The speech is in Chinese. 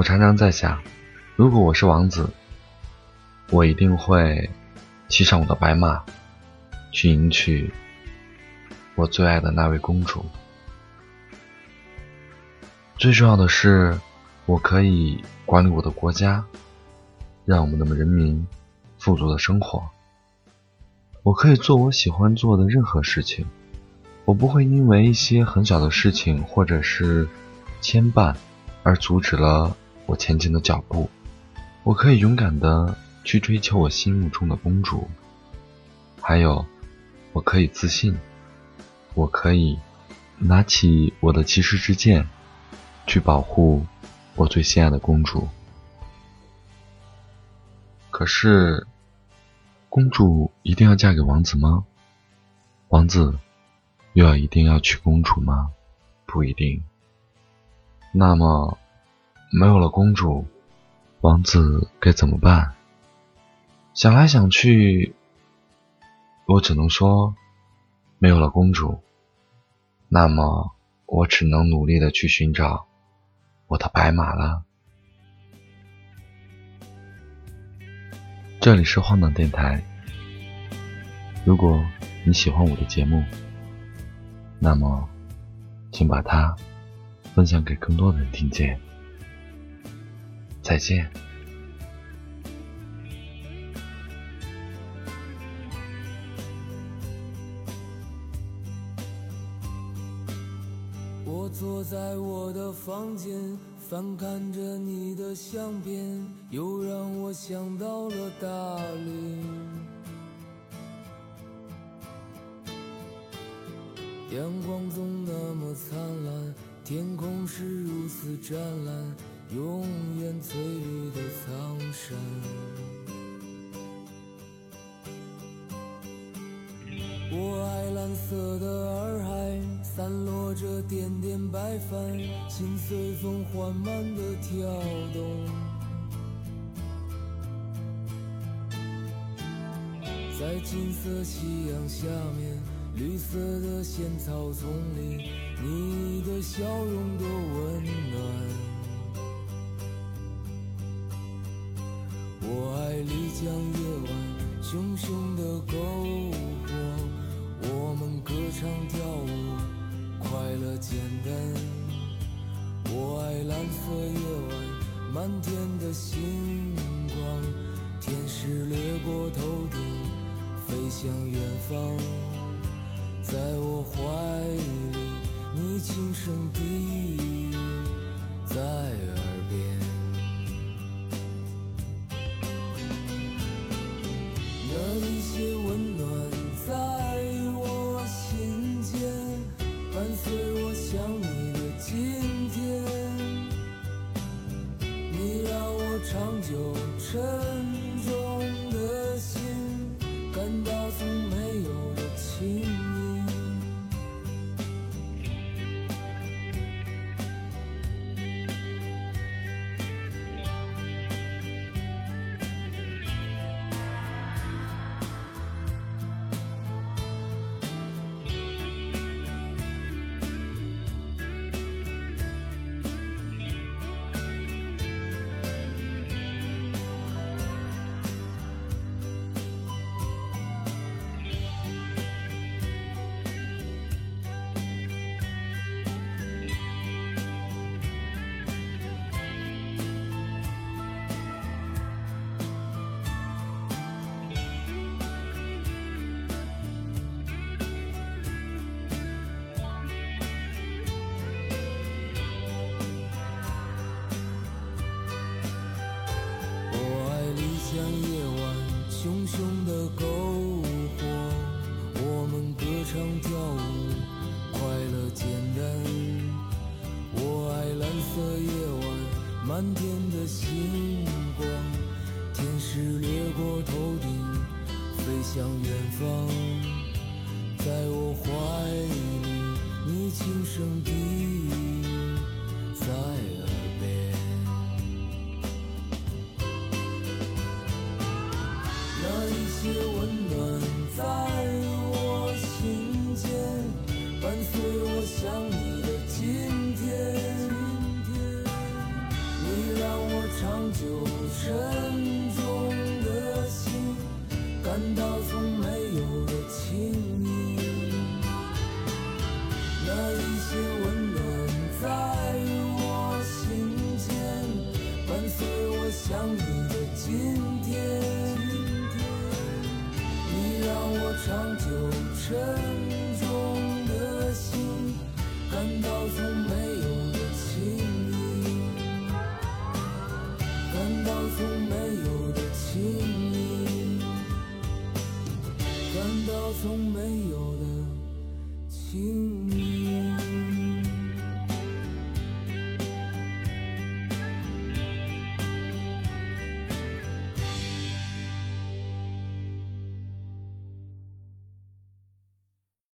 我常常在想，如果我是王子，我一定会骑上我的白马，去迎娶我最爱的那位公主。最重要的是，我可以管理我的国家，让我们的人民富足的生活。我可以做我喜欢做的任何事情，我不会因为一些很小的事情或者是牵绊而阻止了我前进的脚步。我可以勇敢的去追求我心目中的公主，还有，我可以自信，我可以拿起我的骑士之剑，去保护我最心爱的公主。可是。公主一定要嫁给王子吗？王子又要一定要娶公主吗？不一定。那么，没有了公主，王子该怎么办？想来想去，我只能说，没有了公主，那么我只能努力的去寻找我的白马了。这里是荒唐电台。如果你喜欢我的节目，那么请把它分享给更多的人听见。再见。我坐在我的房间。翻看着你的相片，又让我想到了大理。阳光总那么灿烂，天空是如此湛蓝，永远翠绿的苍山。我爱蓝色的洱海。散落着点点白帆，心随风缓慢地跳动。在金色夕阳下面，绿色的仙草丛里，你的笑容多温暖。爱丽江夜晚，熊熊的篝火，我们歌唱跳舞。快乐简单，我爱蓝色夜晚，满天的星光，天使掠过头顶，飞向远方，在我怀有沉重的心感到从没有的情。快乐简单，我爱蓝色夜晚满天的星光，天使掠过头顶，飞向远方。在我怀里，你轻声低语在想你的今天。你让我长久沉重的心感到从没有的轻盈，那一些温暖在我心间，伴随我想你的今天。你让我长久沉。感到从没有的亲密，感到从没有的亲密。